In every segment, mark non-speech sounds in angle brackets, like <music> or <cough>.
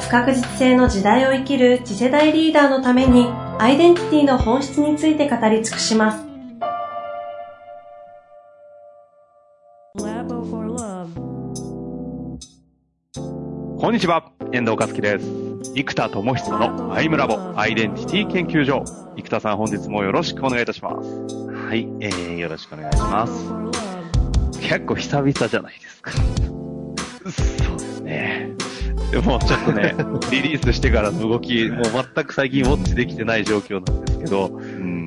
不確実性の時代を生きる次世代リーダーのためにアイデンティティの本質について語り尽くします。こんにちは、遠藤和樹です。生田智久のアイムラボアイデンティティ研究所。生田さん本日もよろしくお願いいたします。はい、えー、よろしくお願いします。結構久々じゃないですか。そうですね。でもちょっとね、<laughs> リリースしてからの動き、もう全く最近ウォッチできてない状況なんですけど、うん、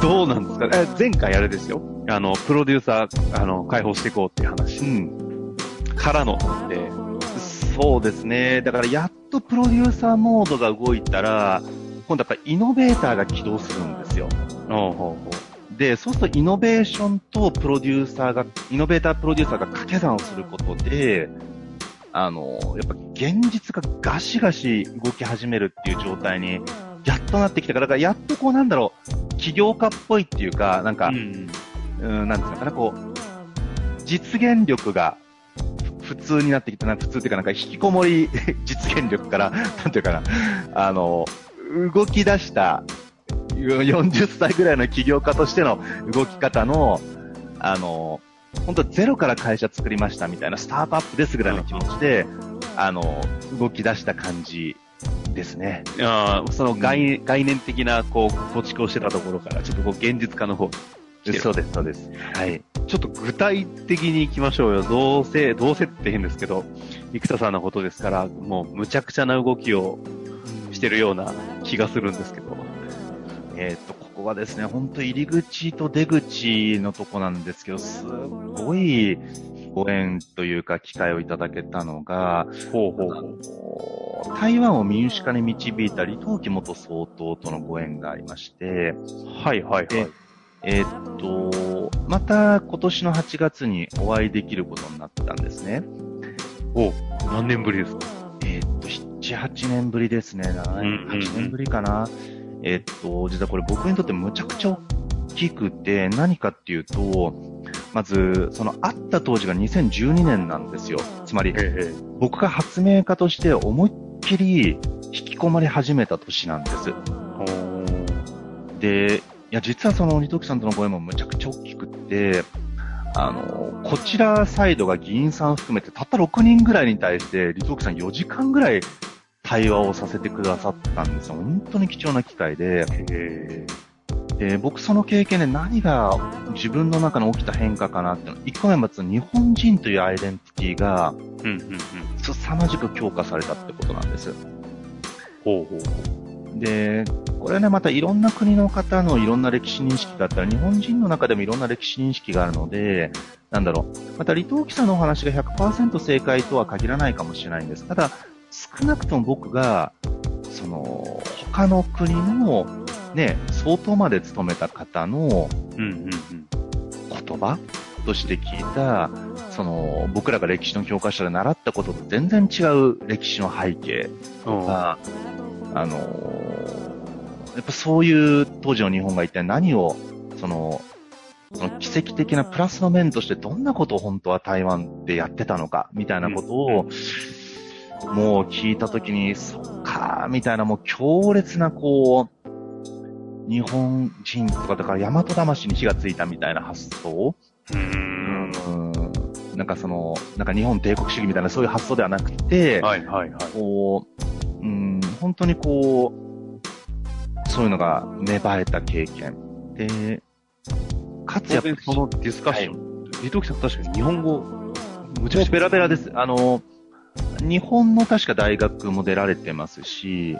どうなんですかえ前回あれですよ。あの、プロデューサー、あの、解放していこうっていう話、うん、からので、そうですね。だからやっとプロデューサーモードが動いたら、今度やっぱイノベーターが起動するんですよ。で、そうするとイノベーションとプロデューサーが、イノベータープロデューサーが掛け算をすることで、あの、やっぱ現実がガシガシ動き始めるっていう状態に、やっとなってきたから、だからやっとこうなんだろう、起業家っぽいっていうか、なんか、うん、うんなんですかね、こう、実現力が普通になってきたな、普通っていうかなんか引きこもり <laughs> 実現力から、なんていうかな、あの、動き出した40歳ぐらいの起業家としての動き方の、あの、本当ゼロから会社作りましたみたいなスタートアップですぐらいの気持ちで、あの、動き出した感じですね。あその概,、概念的な、こう、構築をしてたところから、ちょっとこう、現実化の方そうです、そうです。はい。ちょっと具体的に行きましょうよ。どうせ、どうせって変ですけど、生田さんのことですから、もうむちゃくちゃな動きをしてるような気がするんですけど。えっ、と、ここはですね、本当入り口と出口のとこなんですけど、すごいご縁というか機会をいただけたのが、ほうほうほう台湾を民主化に導いた李登輝元総統とのご縁がありまして、はいはいはい。えー、っと、また今年の8月にお会いできることになったんですね。お何年ぶりですか？えー、っと、7、8年ぶりですね。7、8年ぶりかな。えー、っと、実はこれ僕にとってむちゃくちゃ大きくて、何かっていうと、まず、その会った当時が2012年なんですよ。つまり、僕が発明家として思いっきり引き込まれ始めた年なんです。で、いや、実はその、リトキさんとのご縁もむちゃくちゃ大きくって、あの、こちらサイドが議員さん含めてたった6人ぐらいに対して、リトキさん4時間ぐらい対話をさせてくださったんですよ。本当に貴重な機会で。で僕その経験で何が自分の中に起きた変化かなっていうの、1個目はまず日本人というアイデンティティが、うんうんうん、凄まじく強化されたってことなんです。ほうほう。で、これね、またいろんな国の方のいろんな歴史認識があったら、日本人の中でもいろんな歴史認識があるので、なんだろう。また、李登輝さんのお話が100%正解とは限らないかもしれないんです。ただ、少なくとも僕が、その、他の国の、ね、相当まで勤めた方の、うんうんうん、言葉として聞いた、その、僕らが歴史の教科書で習ったことと全然違う歴史の背景とか、あのー、やっぱそういう当時の日本が一体何を、その、その奇跡的なプラスの面としてどんなことを本当は台湾でやってたのか、みたいなことを、もう聞いたときに、そっか、みたいなもう強烈なこう、日本人とかだから大和魂に火がついたみたいな発想うん。なんかその、なんか日本帝国主義みたいなそういう発想ではなくて、はいはいはい。こう、うん、本当にこう、そういうのが芽生えた経験。で、かつやっぱりそのディスカッション、はい、リトキさん確かに日本語、むちゃくちゃペラペラです。あの、日本の確か大学も出られてますし、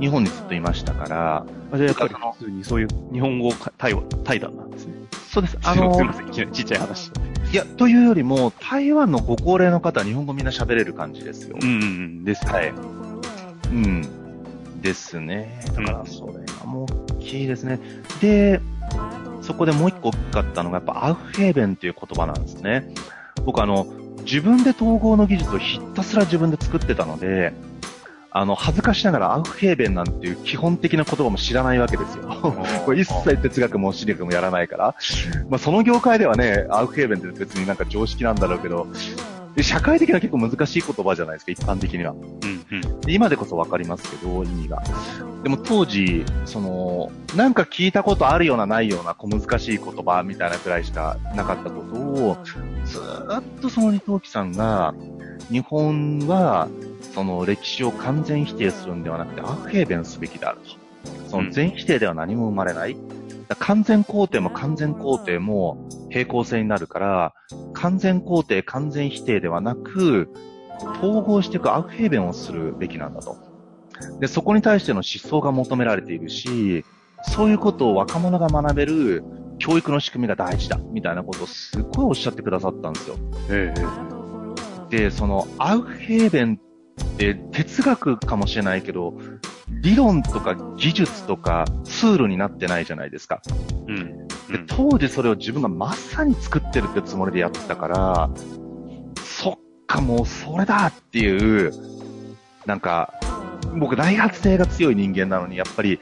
日本にずっといましたから、あじゃあやっぱり普通にそういう日本語対対談なんですね。そうです。あの、すみません、ちっちゃい話。いや、というよりも、台湾のご高齢の方は日本語みんな喋れる感じですよ。うん、です、はい。うん。ですね。だからそれがもう大きいですね。で、そこでもう一個大きかったのが、やっぱアウフヘーベンっていう言葉なんですね。僕あの、自分で統合の技術をひたすら自分で作ってたので、あの、恥ずかしながらアウフヘーベンなんていう基本的な言葉も知らないわけですよ。<laughs> これ一切哲学も私力もやらないから。まあその業界ではね、アウフヘーベンって別になんか常識なんだろうけど、で社会的な結構難しい言葉じゃないですか、一般的には。うんうん。で今でこそわかりますけど、意味が。でも当時、その、なんか聞いたことあるようなないような小難しい言葉みたいなくらいしかなかったことを、ずーっとその二藤木さんが、日本は、その歴史を完全否定するんではなくて、アフヘーベンすべきであると。その全否定では何も生まれない。だから完全肯定も完全肯定も平行線になるから、完全肯定、完全否定ではなく、統合していくアウフヘーベンをするべきなんだと。で、そこに対しての思想が求められているし、そういうことを若者が学べる教育の仕組みが大事だ、みたいなことをすっごいおっしゃってくださったんですよ。ええで、そのアウフヘーベンって哲学かもしれないけど、理論とか技術とかツールになってないじゃないですか。うん。うでん当時それを自分がまさに作ってるってつもりでやってたから、そっかもうそれだっていう、なんか、僕大発性が強い人間なのに、やっぱり、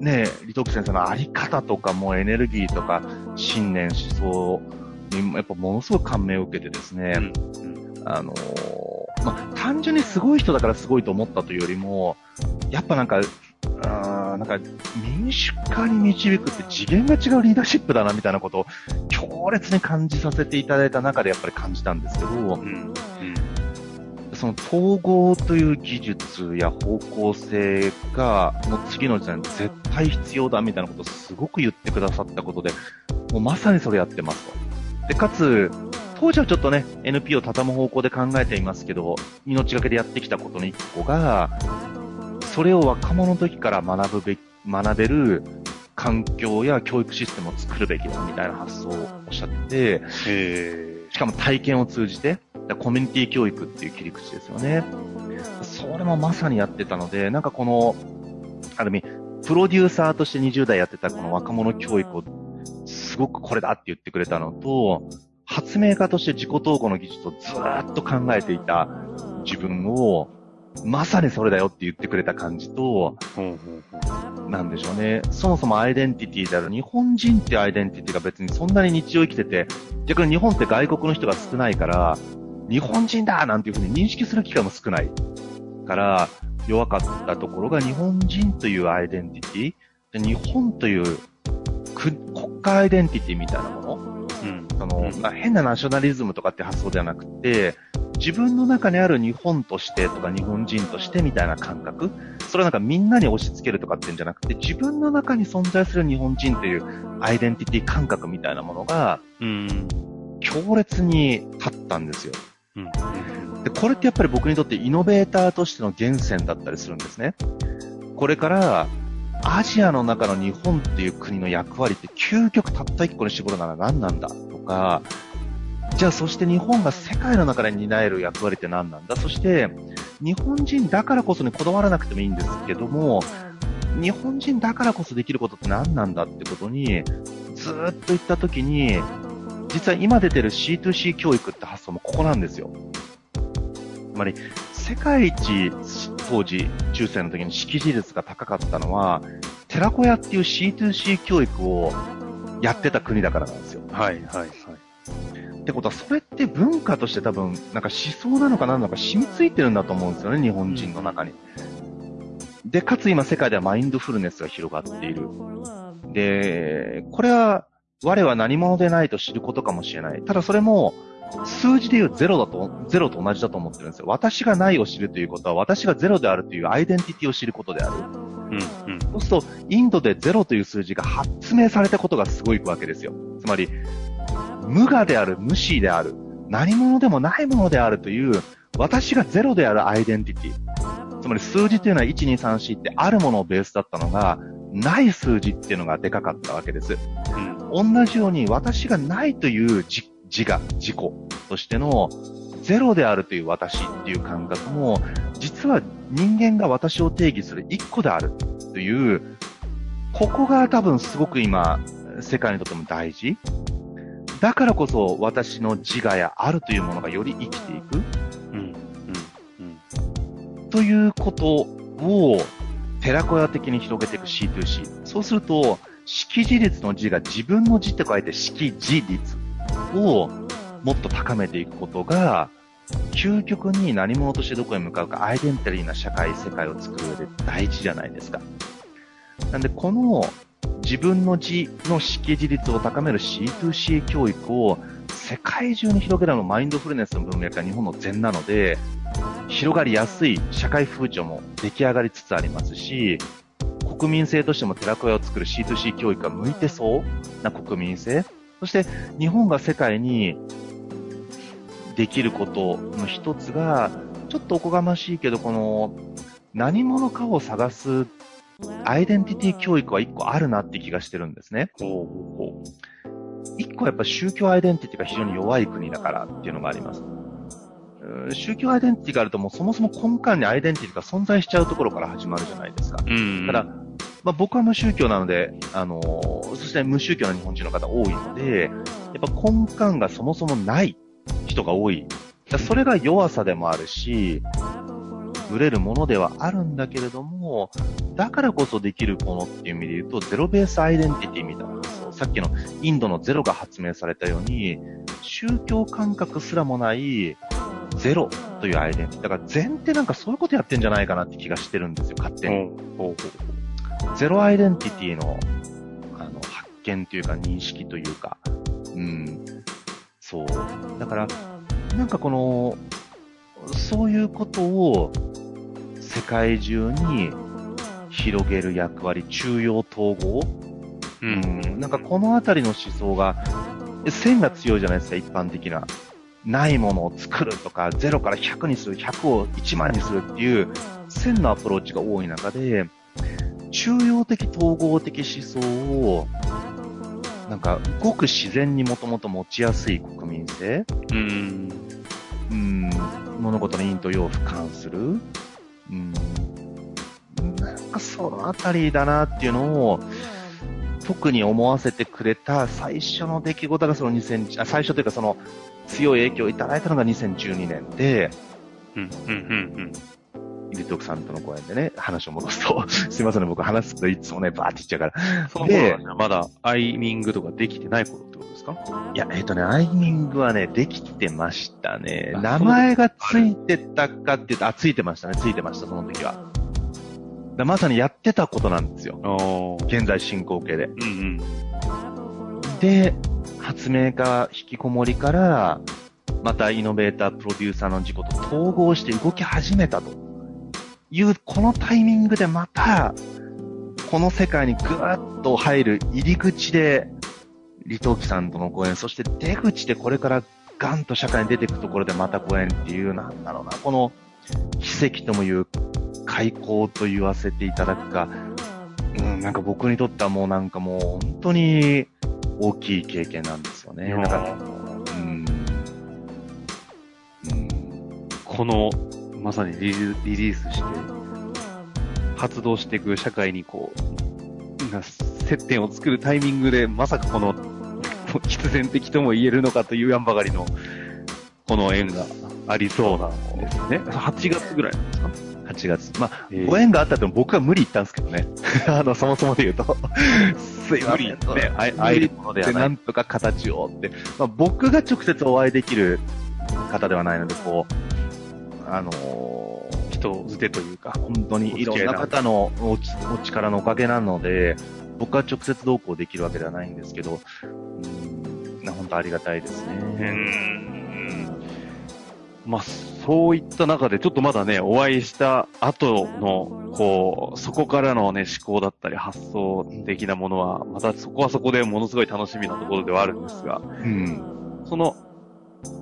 ねえ、李徳先生のあり方とかもうエネルギーとか信念思想にやっぱものすごく感銘を受けてですね、うんあのーまあ、単純にすごい人だからすごいと思ったというよりも、やっぱなんか、あーなんか民主化に導くって次元が違うリーダーシップだなみたいなことを強烈に感じさせていただいた中でやっぱり感じたんですけど、うん。うん。その統合という技術や方向性が、もう次の時代に絶対必要だみたいなことをすごく言ってくださったことで、もうまさにそれやってますと。で、かつ、当時はちょっとね、NP を畳む方向で考えていますけど、命がけでやってきたことの一個が、それを若者の時から学ぶべき、学べる環境や教育システムを作るべきだみたいな発想をおっしゃってて、えしかも体験を通じて、だコミュニティ教育っていう切り口ですよね。それもまさにやってたので、なんかこの、ある意味、プロデューサーとして20代やってたこの若者教育を、すごくこれだって言ってくれたのと、発明家として自己統合の技術をずっと考えていた自分を、まさにそれだよって言ってくれた感じと、なんでしょうね。そもそもアイデンティティである日本人ってアイデンティティが別にそんなに日常生きてて、逆に日本って外国の人が少ないから、日本人だなんていうふうに認識する機会も少ないから、弱かったところが日本人というアイデンティティ、日本という国家アイデンティティみたいなもの、その、うんまあ変なナショナリズムとかって発想ではなくて、自分の中にある日本としてとか日本人としてみたいな感覚、それはなんかみんなに押し付けるとかっていうんじゃなくて、自分の中に存在する日本人というアイデンティティ感覚みたいなものがうん。強烈に立ったんですよ。うん。で、これってやっぱり僕にとってイノベーターとしての源泉だったりするんですね。これから、アジアの中の日本っていう国の役割って究極たった一個に絞るなら何なんだとか、じゃあそして日本が世界の中で担える役割って何なんだそして、日本人だからこそにこだわらなくてもいいんですけども、日本人だからこそできることって何なんだってことに、ずっと言ったときに、実は今出てる C2C 教育って発想もここなんですよ。つまり、世界一当時、中世の時に識字率が高かったのは、寺子屋っていう C2C 教育をやってた国だからなんですよ。はい、はい、はい。ってことは、それって文化として多分、なんか思想なのか何なのか染みついてるんだと思うんですよね、日本人の中に。で、かつ今世界ではマインドフルネスが広がっている。で、これは、我は何者でないと知ることかもしれない。ただそれも、数字で言うゼロだと、ゼロと同じだと思ってるんですよ。私がないを知るということは、私がゼロであるというアイデンティティを知ることである。うん、うん。そうすると、インドでゼロという数字が発明されたことがすごいわけですよ。つまり、無我である、無視である、何者でもないものであるという、私がゼロであるアイデンティティ。つまり数字というのは1、2、3、4ってあるものをベースだったのが、ない数字っていうのがでかかったわけです。うん、同じように私がないという自自我、自己としてのゼロであるという私っていう感覚も実は人間が私を定義する一個であるという、ここが多分すごく今、世界にとっても大事。だからこそ私の自我やあるというものがより生きていくうん。ということを寺子屋的に広げていく C2C。そうすると、識字率の字が自分の字って書いて識字率をもっと高めていくことが、究極に何者としてどこへ向かうか、アイデンティティな社会、世界を作る上で大事じゃないですか。なんで、この自分の字の識字率を高める C2C 教育を世界中に広げるのマインドフルネスの文脈が日本の禅なので、広がりやすい社会風潮も出来上がりつつありますし、国民性としても寺子屋を作る C2C 教育が向いてそうな国民性。そして日本が世界にできることの一つが、ちょっとおこがましいけど、この何者かを探すアイデンティティ教育は一個あるなって気がしてるんですね。一個やっぱ宗教アイデンティティが非常に弱い国だからっていうのがあります。宗教アイデンティティがあるともうそもそも根幹にアイデンティティが存在しちゃうところから始まるじゃないですか。う。うん。まあ、僕は無宗教なので、あのーそして無宗教な日本人の方多いので、やっぱ根幹がそもそもない人が多い。それが弱さでもあるし、ブレるものではあるんだけれども、だからこそできるものっていう意味で言うと、ゼロベースアイデンティティみたいな。さっきのインドのゼロが発明されたように、宗教感覚すらもないゼロというアイデンティティ。だから禅ってなんかそういうことやってんじゃないかなって気がしてるんですよ、勝手に。うほうほゼロアイデンティティの、あの、発見というか認識というか、うん。そう。だから、なんかこの、そういうことを世界中に広げる役割、中央統合、う。うん、なんかこのあたりの思想が、線が強いじゃないですか、一般的な。ないものを作るとか、0から100にする、100を1万にするっていう、線のアプローチが多い中で、中央的統合的思想を、なんか、ごく自然にもともと持ちやすい国民性、うん。うん、物事の陰と陽を俯瞰する、うん、なんかそのあたりだなっていうのを、特に思わせてくれた最初の出来事がその2000、あ最初というかその強い影響をいただいたのが2012年で、うん。うん。うん。イリトークさんとの講演でね、話を戻すと、すいませんね、僕話すといつもね、バーって言っちゃうから。その頃はねまだアイミングとかできてない頃ってことですか？いや、えっ、とね、アイミングはね、できてましたね。あ名前がついてたかって言うと、あ、ついてましたね、ついてました、その時は。だまさにやってたことなんですよ。現在進行形で。うんうん。で、発明家、引きこもりから、またイノベーター、プロデューサーの事故と統合して動き始めたという、このタイミングでまた、この世界にぐーっと入る入り口で、李登輝さんとのご縁、そして出口でこれからガンと社会に出ていくところでまたご縁っていう、なんだろうな、この奇跡ともいう開口と言わせていただくか、うん、なんか僕にとってはもうなんかもう本当に大きい経験なんですよね。だから、うん。うん。この、まさにリリリリースして、発動していく社会にこう、な接点を作るタイミングで、まさかこの、必然的とも言えるのかというやんばかりの、この縁がありそうなんですね。8月ぐらいなんですか？8月。まあ、えーご縁があったっても僕は無理言ったんですけどね。<laughs> あの、そもそもで言うと。すいません。ねあい会えるものではない。なんとか形をって。まあ、僕が直接お会いできる方ではないので、こう、あのー人づてというか。本当にいろんな方のおちお力のおかげなので、僕は直接同行できるわけではないんですけど、うん、な本当ありがたいですうね。んまあ、そういった中で、ちょっとまだね、お会いした後の、こう、そこからのね、思考だったり発想的なものは、またそこはそこでものすごい楽しみなところではあるんですが、うん。その、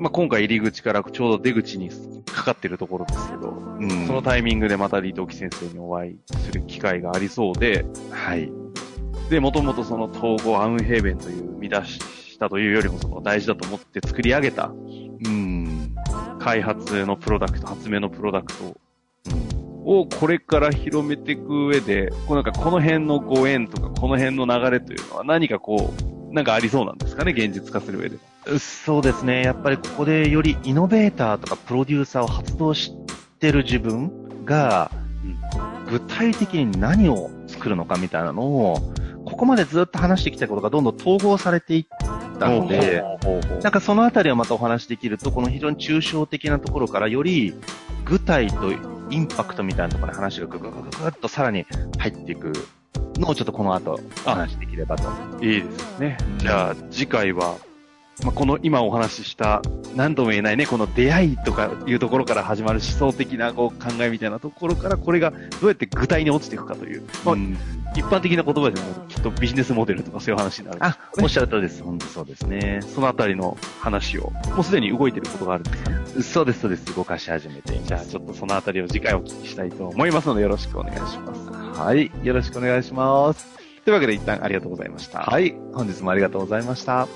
まあ、今回入り口からちょうど出口にかかってるところですけど、うん。そのタイミングでまた李登輝先生にお会いする機会がありそうで、はい。で、もともとその統合アウンヘーベンという見出したというよりもその大事だと思って作り上げたうん。開発のプロダクト、発明のプロダクトをこれから広めていく上で、こうなんかこの辺のご縁とかこの辺の流れというのは何かこう、なんかありそうなんですかね、現実化する上で。そうですね。やっぱりここでよりイノベーターとかプロデューサーを発動してる自分が、具体的に何を作るのかみたいなのを、ここまでずっと話してきたことがどんどん統合されていったので、なんかそのあたりをまたお話しできると、この非常に抽象的なところからより具体とインパクトみたいなところに話がぐぐぐぐぐっとさらに入っていくのをちょっとこの後お話しできればと。いいですね。じゃあ次回は、まあ、この今お話しした何とも言えないね、この出会いとかいうところから始まる思想的なこう考えみたいなところから、これがどうやって具体に落ちていくかという、まあ、一般的な言葉でもきっとビジネスモデルとかそういう話になる、あ、おっしゃる通りです。本当そうですね。そのあたりの話を、もうすでに動いていることがあるんですか？ね。そうです、そうです。動かし始めてじゃあちょっとそのあたりを次回お聞きしたいと思いますのでよろしくお願いします。はい。よろしくお願いします。というわけで一旦ありがとうございました。はい。本日もありがとうございました。